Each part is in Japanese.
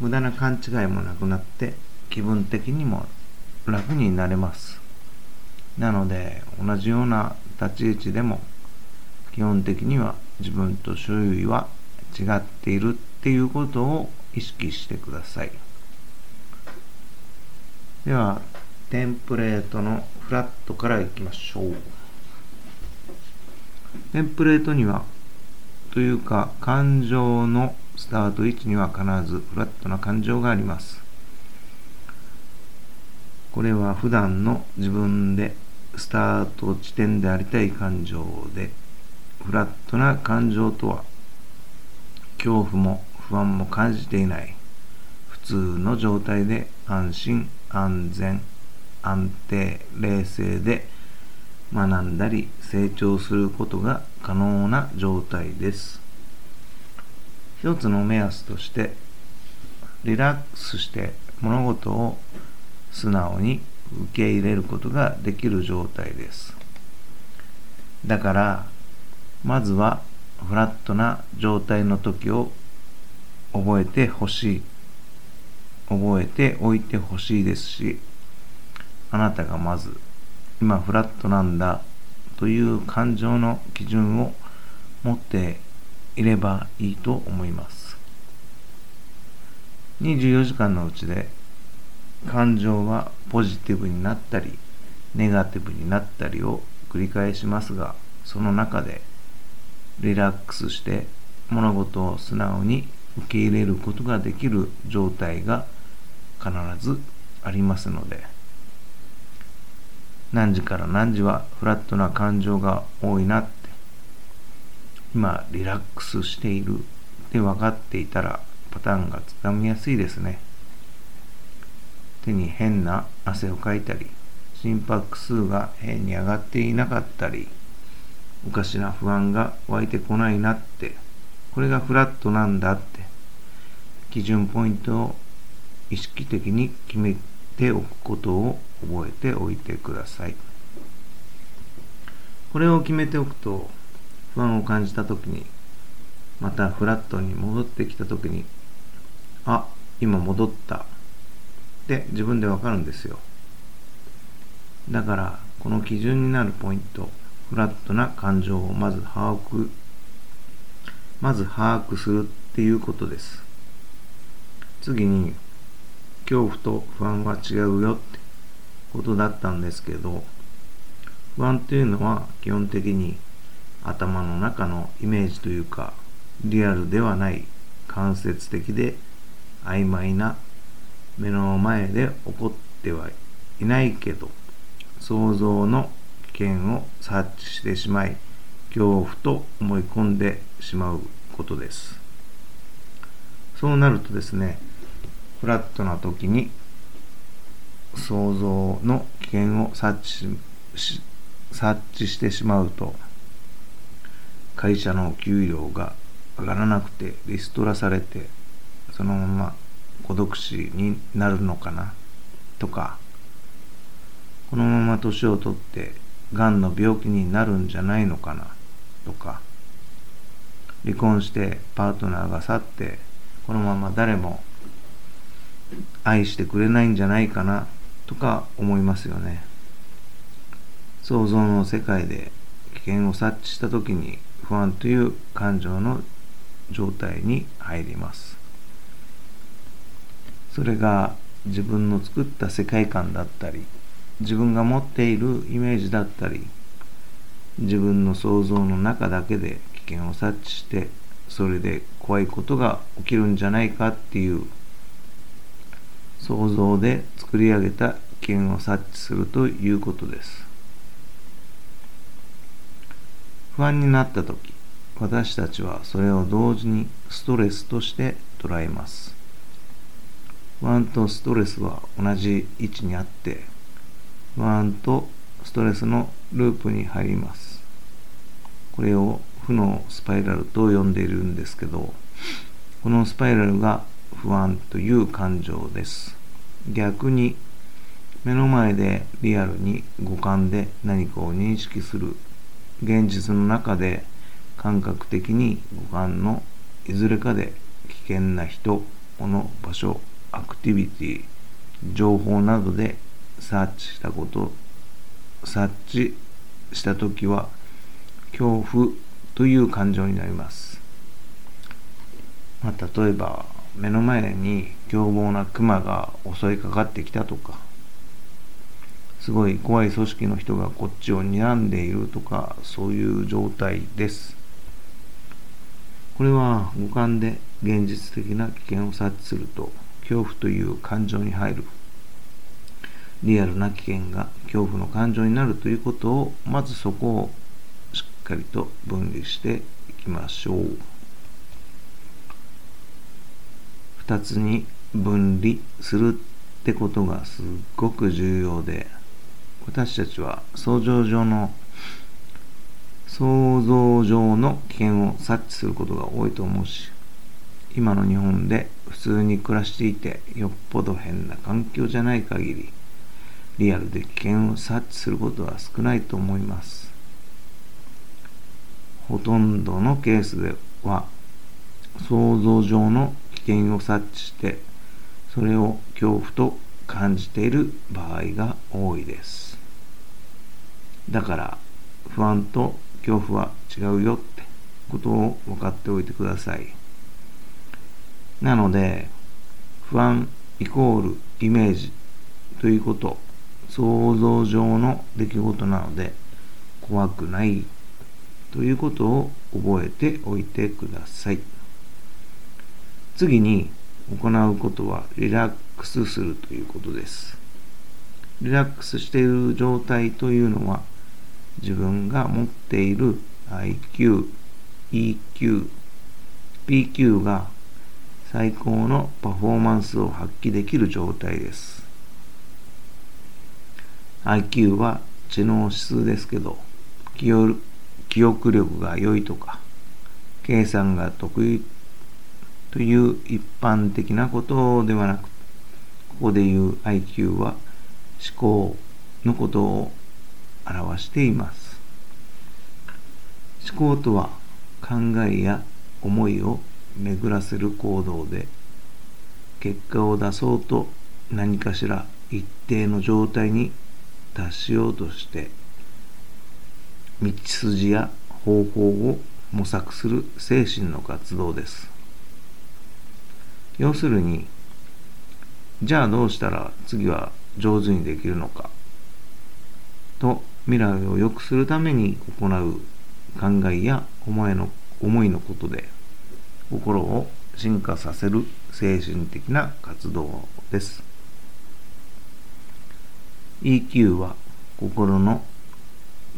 無駄な勘違いもなくなって気分的にも楽になれます。なので同じような立ち位置でも基本的には自分と周囲は違っているっていうことを意識してください。ではテンプレートのフラットからいきましょう。テンプレートにはというか感情のスタート位置には必ずフラットな感情があります。これは普段の自分でスタート地点でありたい感情でフラットな感情とは恐怖も不安も感じていない普通の状態で安心安全安定冷静で学んだり成長することが可能な状態です。一つの目安としてリラックスして物事を素直に受け入れることができる状態です。だからまずはフラットな状態の時を覚えてほしい。覚えておいてほしいですしあなたがまず今フラットなんだという感情の基準を持っていればいいと思います。24時間のうちで感情はポジティブになったりネガティブになったりを繰り返しますがその中でリラックスして物事を素直に受け入れることができる状態が必ずありますので何時から何時はフラットな感情が多いなって今リラックスしているって分かっていたらパターンがつかみやすいですね。手に変な汗をかいたり心拍数が変に上がっていなかったりおかしな不安が湧いてこないなってこれがフラットなんだって基準ポイントを意識的に決めておくことを覚えておいてください。これを決めておくと不安を感じた時にまたフラットに戻ってきた時にあ今戻ったって自分でわかるんですよ。だからこの基準になるポイントフラットな感情をまず把握まず把握するっていうことです。次に恐怖と不安は違うよってことだったんですけど不安っていうのは基本的に頭の中のイメージというかリアルではない間接的で曖昧な目の前で起こってはいないけど想像の危険を察知してしまい恐怖と思い込んでしまうことです。そうなるとですねフラットな時に想像の危険を察知し察知してしまうと会社の給料が上がらなくてリストラされてそのまま孤独死になるのかなとか。このまま年を取ってがんの病気になるんじゃないのかなとか。離婚してパートナーが去ってこのまま誰も愛してくれないんじゃないかなとか思いますよね。想像の世界で危険を察知した時に不安という感情の状態に入ります。それが自分の作った世界観だったり自分が持っているイメージだったり自分の想像の中だけで危険を察知してそれで怖いことが起きるんじゃないかっていう想像で作り上げた危険を察知するということです。不安になった時私たちはそれを同時にストレスとして捉えます。不安とストレスは同じ位置にあって不安とストレスのループに入ります。これを負のスパイラルと呼んでいるんですけどこのスパイラルが不安という感情です。逆に目の前でリアルに五感で何かを認識する現実の中で感覚的に五感のいずれかで危険な人もの場所アクティビティ情報などでサーチしたことサーチした時は恐怖という感情になります、まあ、例えば目の前に凶暴なクマが襲いかかってきたとかすごい怖い組織の人がこっちを睨んでいるとかそういう状態です。これは五感で現実的な危険を察知すると恐怖という感情に入る。リアルな危険が恐怖の感情になるということをまずそこをしっかりと分離していきましょう。2つに分離するってことがすっごく重要で私たちは想像上の想像上の危険を察知することが多いと思うし今の日本で普通に暮らしていてよっぽど変な環境じゃない限りリアルで危険を察知することは少ないと思います。ほとんどのケースでは想像上の危険を察知してそれを恐怖と感じている場合が多いです。だから不安と恐怖は違うよってことを分かっておいてください。なので不安イコールイメージということ想像上の出来事なので怖くないということを覚えておいてください。次に行うことはリラックスするということです。リラックスしている状態というのは自分が持っている IQ、EQ、PQ が最高のパフォーマンスを発揮できる状態です。IQ は知能指数ですけど、記憶力が良いとか、計算が得意という一般的なことではなく、ここで言う IQ は思考のことを表しています。思考とは考えや思いを巡らせる行動で結果を出そうと何かしら一定の状態に達しようとして道筋や方法を模索する精神の活動です要するにじゃあどうしたら次は上手にできるのかと未来を良くするために行う考えや思いの思いのことで心を進化させる精神的な活動です。EQ は心の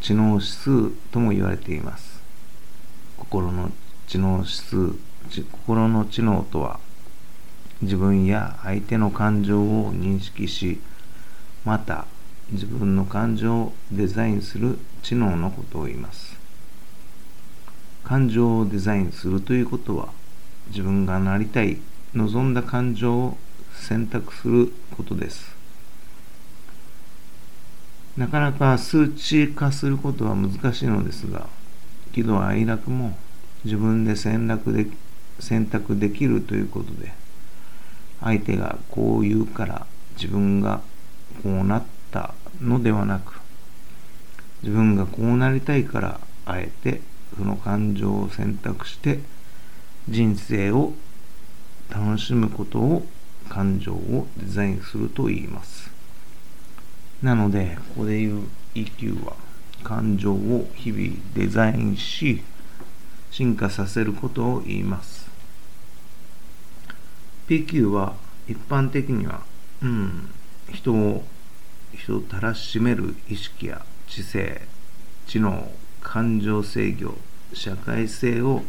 知能指数とも言われています。心の知能指数、心の知能とは自分や相手の感情を認識し、また自分の感情をデザインする知能のことを言います。感情をデザインするということは自分がなりたい望んだ感情を選択することですなかなか数値化することは難しいのですが喜怒哀楽も自分で選択で選択できるということで相手がこう言うから自分がこうなったのではなく自分がこうなりたいからあえてその感情を選択して人生を楽しむことを感情をデザインすると言います。なので、ここで言う EQ は感情を日々デザインし、進化させることを言います。PQ は一般的には、うん、人を、人をたらしめる意識や知性、知能、感情制御、社会性を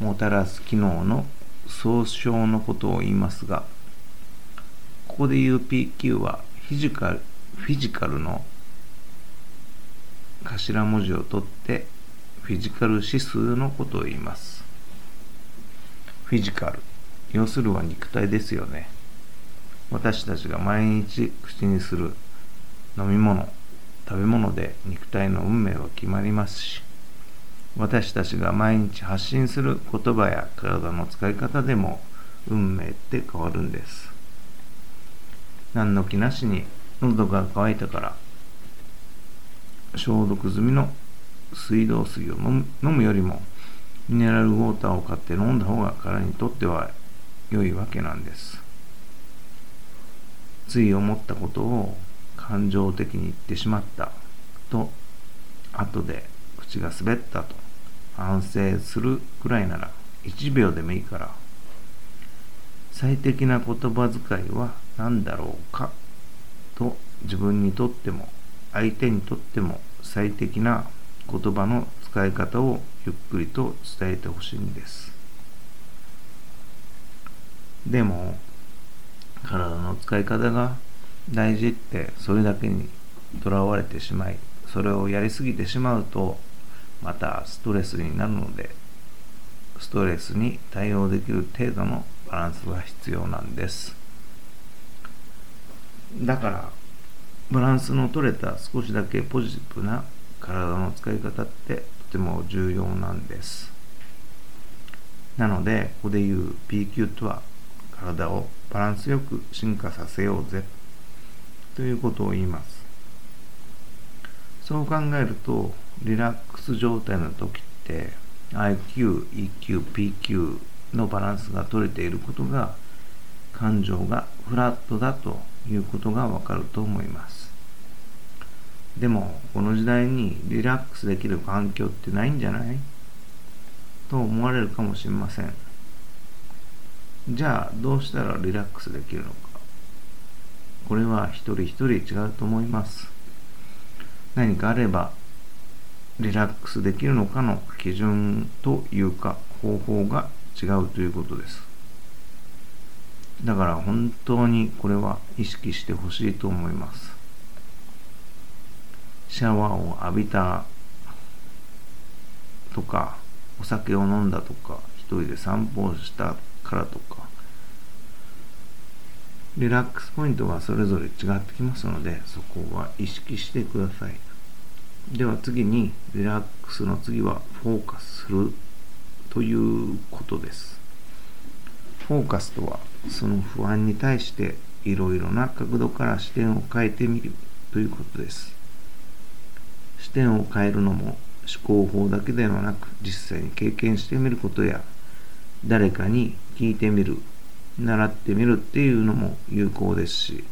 もたらす機能の総称のことを言いますが、ここで言う PQ はフィジカルフィジカルの頭文字を取ってフィジカル指数のことを言います。フィジカル。要するは肉体ですよね。私たちが毎日口にする飲み物、食べ物で肉体の運命は決まりますし、私たちが毎日発信する言葉や体の使い方でも運命って変わるんです。何の気なしに喉が渇いたから消毒済みの水道水を飲むよりもミネラルウォーターを買って飲んだ方が体にとっては良いわけなんです。つい思ったことを感情的に言ってしまったと後で口が滑ったと反省するくらいなら1秒でもいいから最適な言葉遣いは何だろうかと自分にとっても相手にとっても最適な言葉の使い方をゆっくりと伝えてほしいんです。でも体の使い方が大事ってそれだけにとらわれてしまいそれをやりすぎてしまうとまたストレスになるのでストレスに対応できる程度のバランスが必要なんです。だからバランスの取れた少しだけポジティブな体の使い方ってとても重要なんです。なのでここで言う PQ とは体をバランスよく進化させようぜ。ということを言います。そう考えるとリラックス状態の時って IQ、EQ、PQ のバランスが取れていることが感情がフラットだということがわかると思います。でもこの時代にリラックスできる環境ってないんじゃない？と思われるかもしれません。じゃあどうしたらリラックスできるのか。これは一人一人違うと思います。何かあればリラックスできるのかの基準というか方法が違うということです。だから本当にこれは意識してほしいと思います。シャワーを浴びたとかお酒を飲んだとか一人で散歩をしたからとかリラックスポイントがそれぞれ違ってきますのでそこは意識してください。では次にリラックスの次はフォーカスするということです。フォーカスとはその不安に対していろいろな角度から視点を変えてみるということです。視点を変えるのも思考法だけではなく実際に経験してみることや誰かに聞いてみる習ってみるっていうのも有効ですし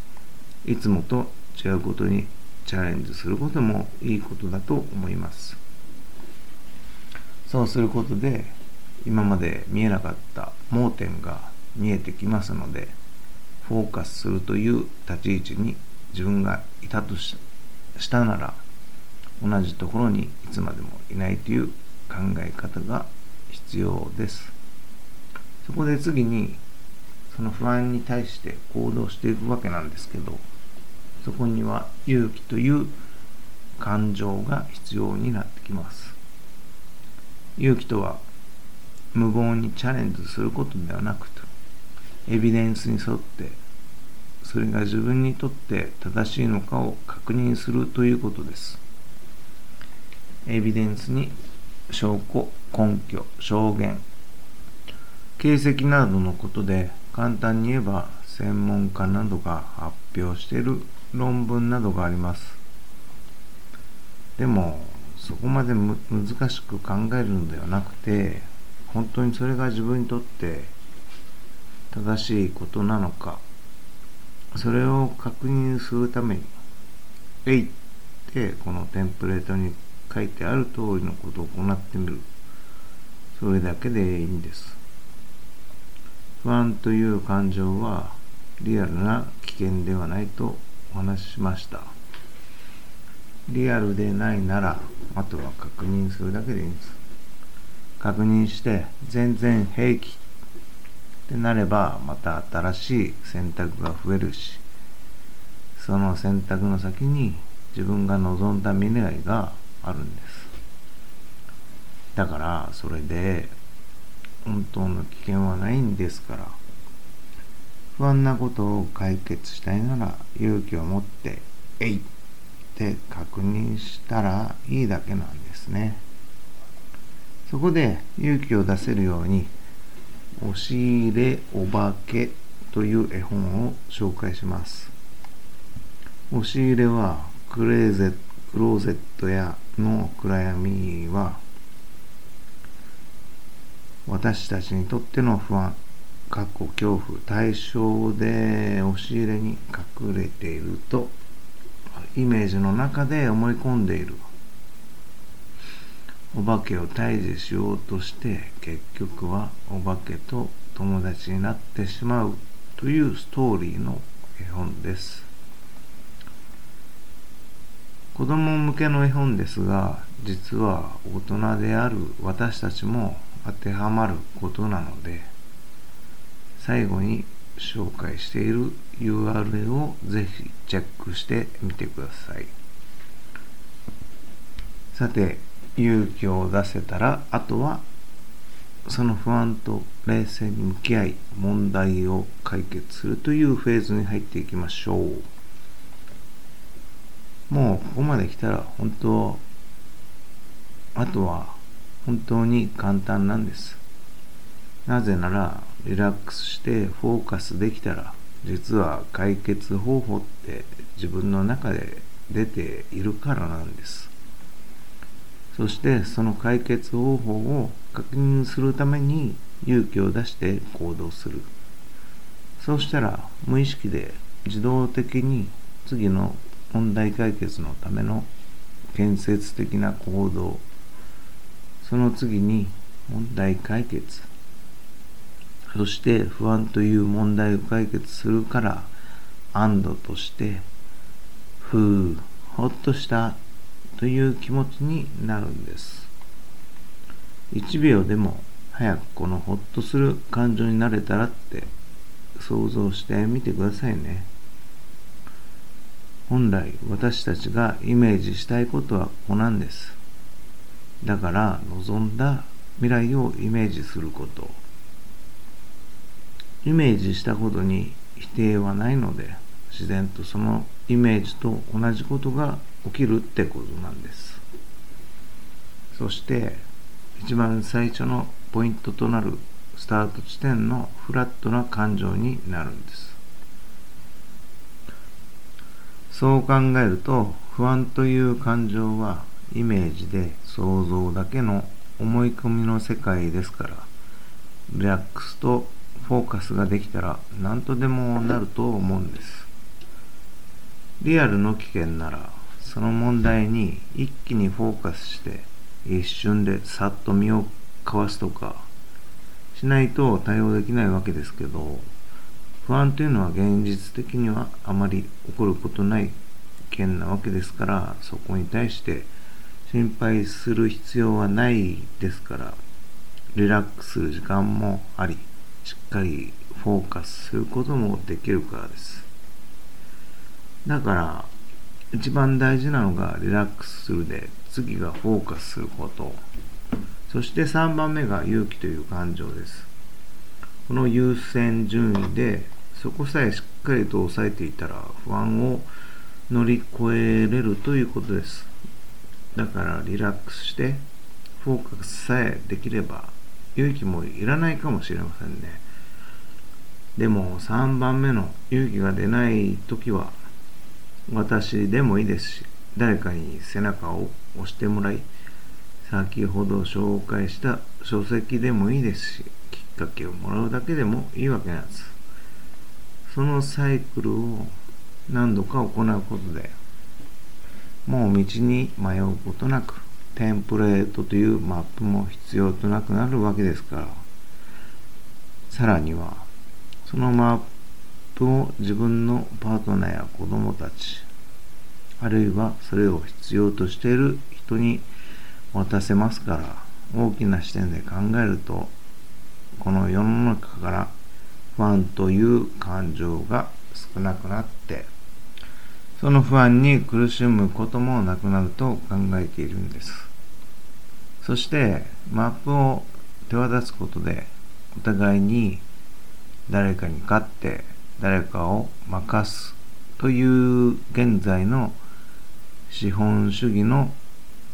いつもと違うことにチャレンジすることもいいことだと思います。そうすることで今まで見えなかった盲点が見えてきますのでフォーカスするという立ち位置に自分がいたとしたなら同じところにいつまでもいないという考え方が必要です。そこで次にその不安に対して行動していくわけなんですけどそこには勇気という感情が必要になってきます。勇気とは無謀にチャレンジすることではなくてエビデンスに沿ってそれが自分にとって正しいのかを確認するということです。エビデンスに証拠根拠証言形跡などのことで簡単に言えば専門家などが発表している論文などがあります。でもそこまで難しく考えるのではなくて本当にそれが自分にとって正しいことなのかそれを確認するために「えい」ってこのテンプレートに書いてある通りのことを行ってみる。それだけでいいんです。不安という感情はリアルな危険ではないとお話ししました。リアルでないならあとは確認するだけでいいんです。確認して全然平気ってなればまた新しい選択が増えるしその選択の先に自分が望んだ未来があるんです。だからそれで本当の危険はないんですから不安なことを解決したいなら勇気を持って「えい!」って確認したらいいだけなんですねそこで勇気を出せるように押し入れお化けという絵本を紹介します。押し入れはクレーゼクローゼットやの暗闇は私たちにとっての不安、過去恐怖、対象で押し入れに隠れているとイメージの中で思い込んでいる。お化けを退治しようとして結局はお化けと友達になってしまうというストーリーの絵本です。子供向けの絵本ですが実は大人である私たちも当てはまることなので最後に紹介している URL をぜひチェックしてみてください。さて勇気を出せたらあとはその不安と冷静に向き合い問題を解決するというフェーズに入っていきましょう。もうここまで来たら本当あとは本当に簡単なんです。なぜならリラックスしてフォーカスできたら実は解決方法って自分の中で出ているからなんです。そしてその解決方法を確認するために勇気を出して行動する。そうしたら無意識で自動的に次の問題解決のための建設的な行動その次に問題解決。そして不安という問題を解決するから安堵としてふうほっとしたという気持ちになるんです。1秒でも早くこのほっとする感情になれたらって想像してみてくださいね。本来私たちがイメージしたいことはここなんです。だから望んだ未来をイメージすること。イメージしたことに否定はないので自然とそのイメージと同じことが起きるってことなんです。そして一番最初のポイントとなるスタート地点のフラットな感情になるんです。そう考えると不安という感情はイメージで想像だけの思い込みの世界ですからリラックスとフォーカスができたら何とでもなると思うんです。リアルの危険ならその問題に一気にフォーカスして一瞬でさっと身をかわすとかしないと対応できないわけですけど不安というのは現実的にはあまり起こることない危険なわけですからそこに対して心配する必要はないですからリラックスする時間もありしっかりフォーカスすることもできるからです。だから一番大事なのがリラックスするで次がフォーカスすること。そして3番目が勇気という感情です。この優先順位でそこさえしっかりと抑えていたら不安を乗り越えれるということです。だからリラックスしてフォーカスさえできれば勇気もいらないかもしれませんね。でも3番目の勇気が出ない時は私でもいいですし誰かに背中を押してもらい先ほど紹介した書籍でもいいですしきっかけをもらうだけでもいいわけなんです。そのサイクルを何度か行うことでもう道に迷うことなくテンプレートというマップも必要となくなるわけですから。さらにはそのマップを自分のパートナーや子供たちあるいはそれを必要としている人に渡せますから大きな視点で考えるとこの世の中から不安という感情が少なくなってその不安に苦しむこともなくなると考えているんです。そしてマップを手渡すことでお互いに誰かに勝って誰かを任すという現在の資本主義の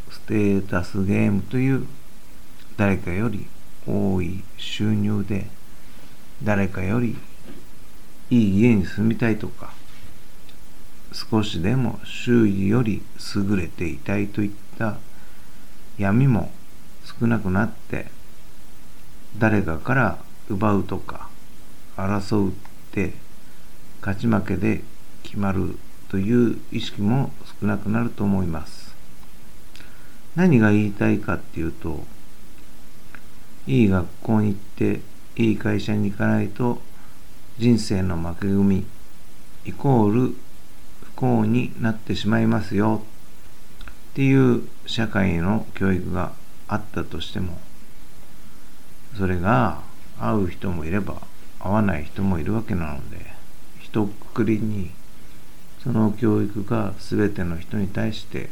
ステータスゲームという誰かより多い収入で誰かよりいい家に住みたいとか少しでも周囲より優れていたいといった闇も少なくなって誰かから奪うとか争うって勝ち負けで決まるという意識も少なくなると思います。何が言いたいかっていうといい学校に行っていい会社に行かないと人生の負け組イコール幸になってしまいますよっていう社会の教育があったとしてもそれが合う人もいれば合わない人もいるわけなので一括りにその教育が全ての人に対して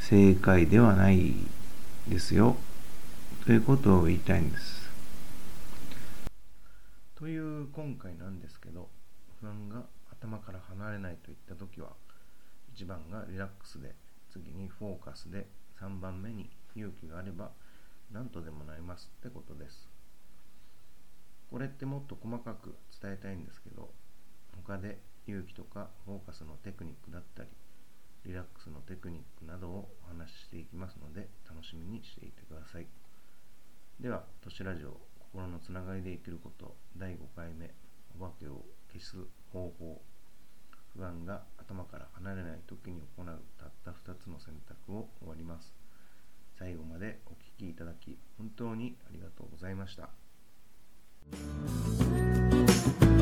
正解ではないですよということを言いたいんです。という今回なんですけど不安が頭から離れないといった時は1番がリラックスで次にフォーカスで3番目に勇気があれば何とでもなりますってことです。これってもっと細かく伝えたいんですけど他で勇気とかフォーカスのテクニックだったりリラックスのテクニックなどをお話ししていきますので楽しみにしていてくださいでは都市ラジオ心のつながりで生きること第5回目お化けを消す方法不安が頭から離れない時に行うたった2つの選択を終わります最後までお聴きいただき本当にありがとうございました。Thank you.